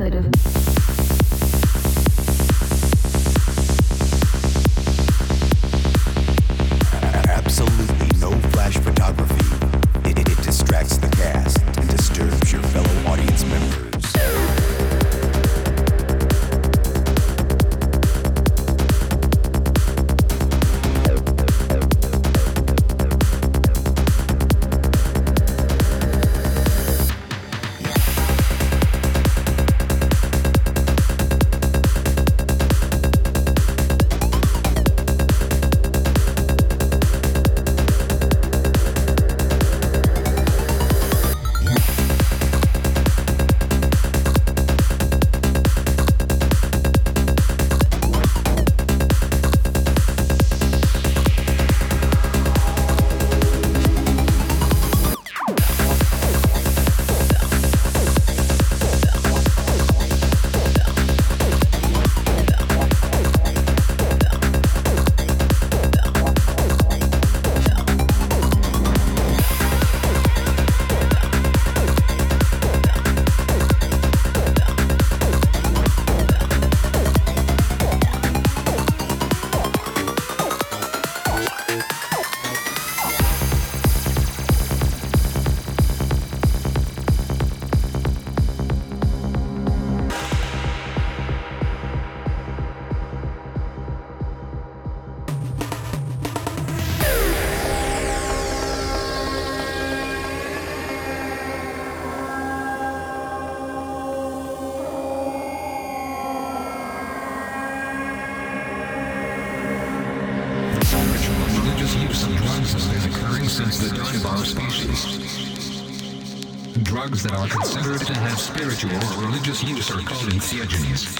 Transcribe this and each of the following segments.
injection have or religious use are called entheogens.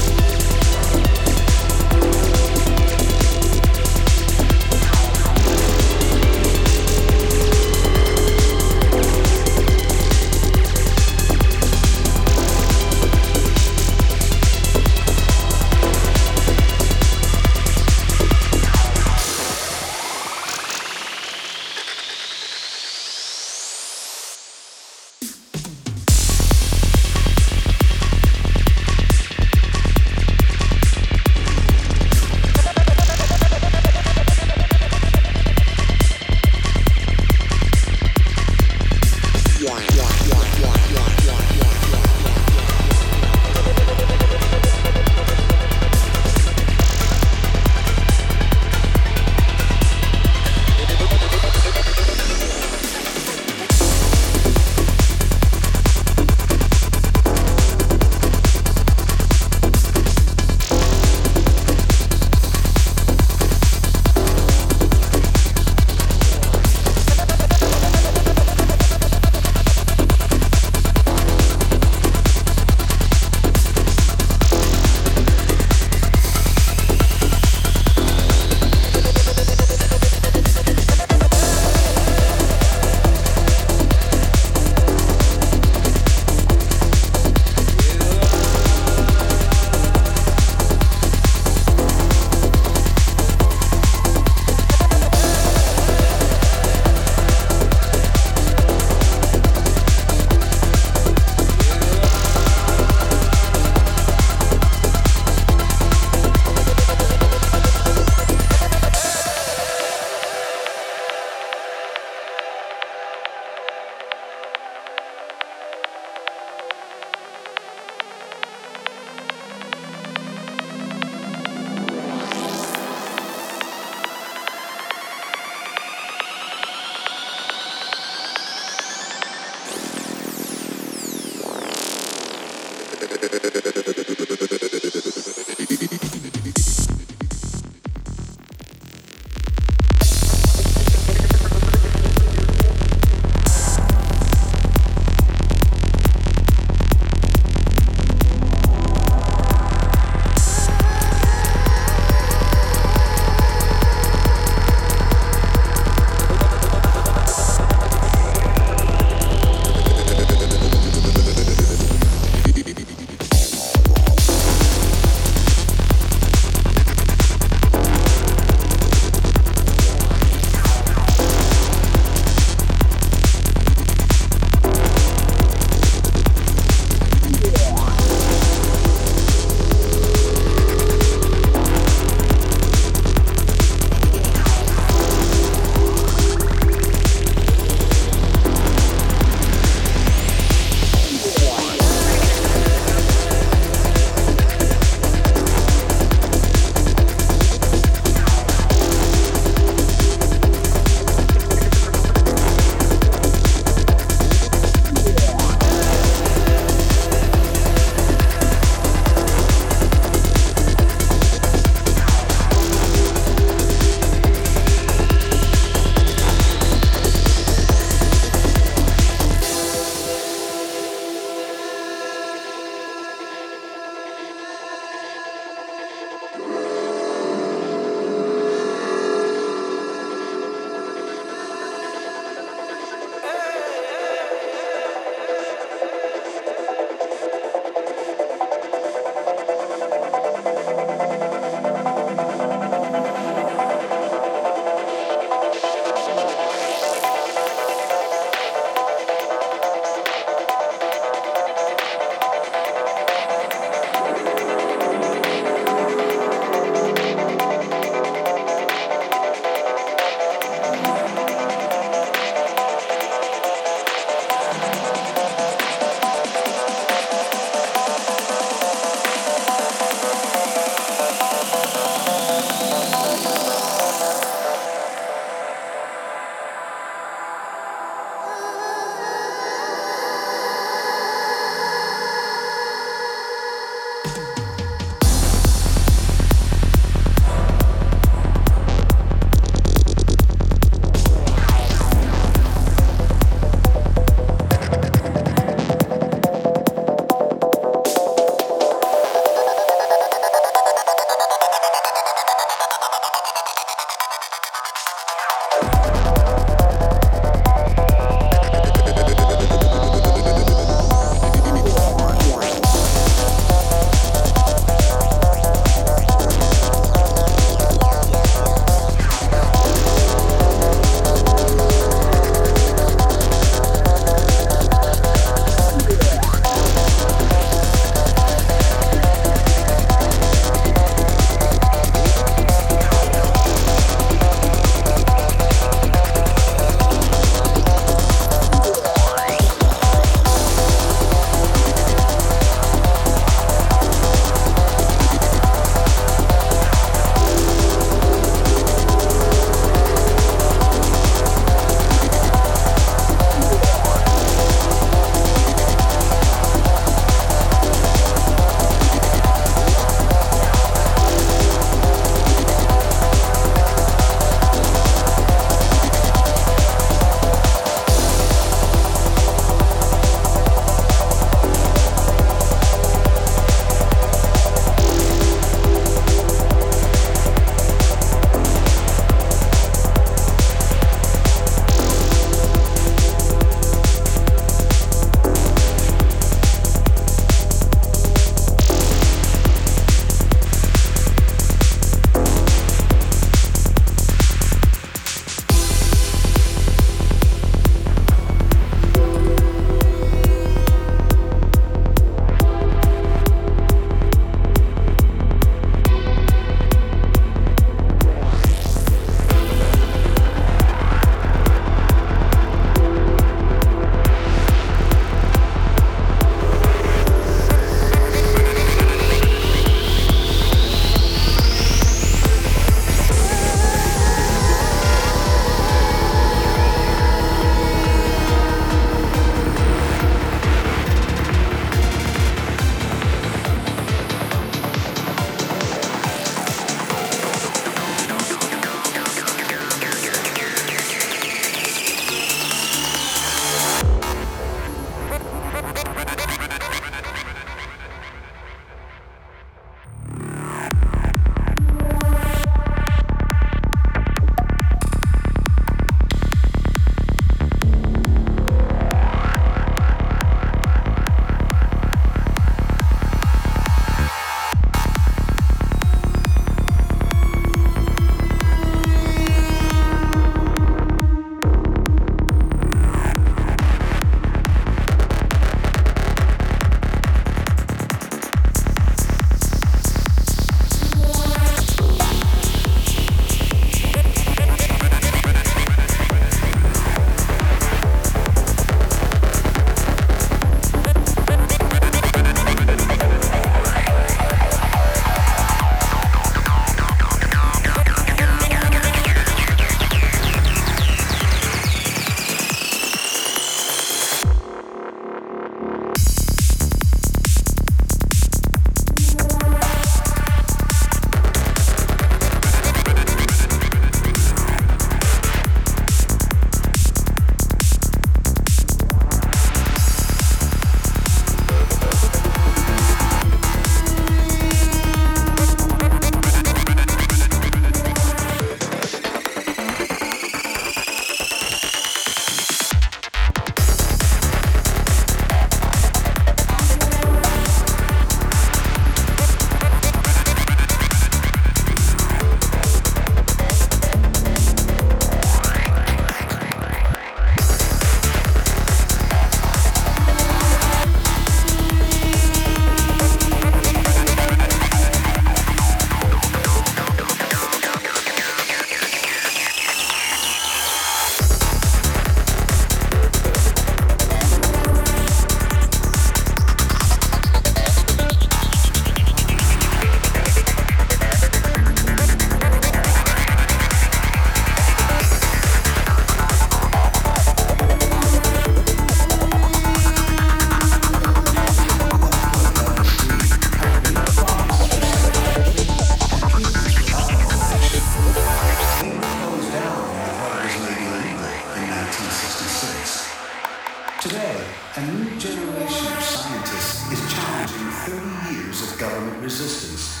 Today, a new generation of scientists is challenging 30 years of government resistance,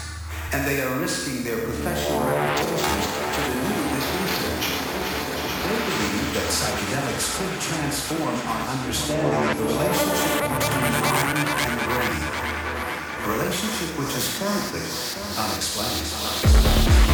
and they are risking their professional reputations to renew this research. They believe that psychedelics could transform our understanding of the relationship between mind and brain, a relationship which is currently unexplained.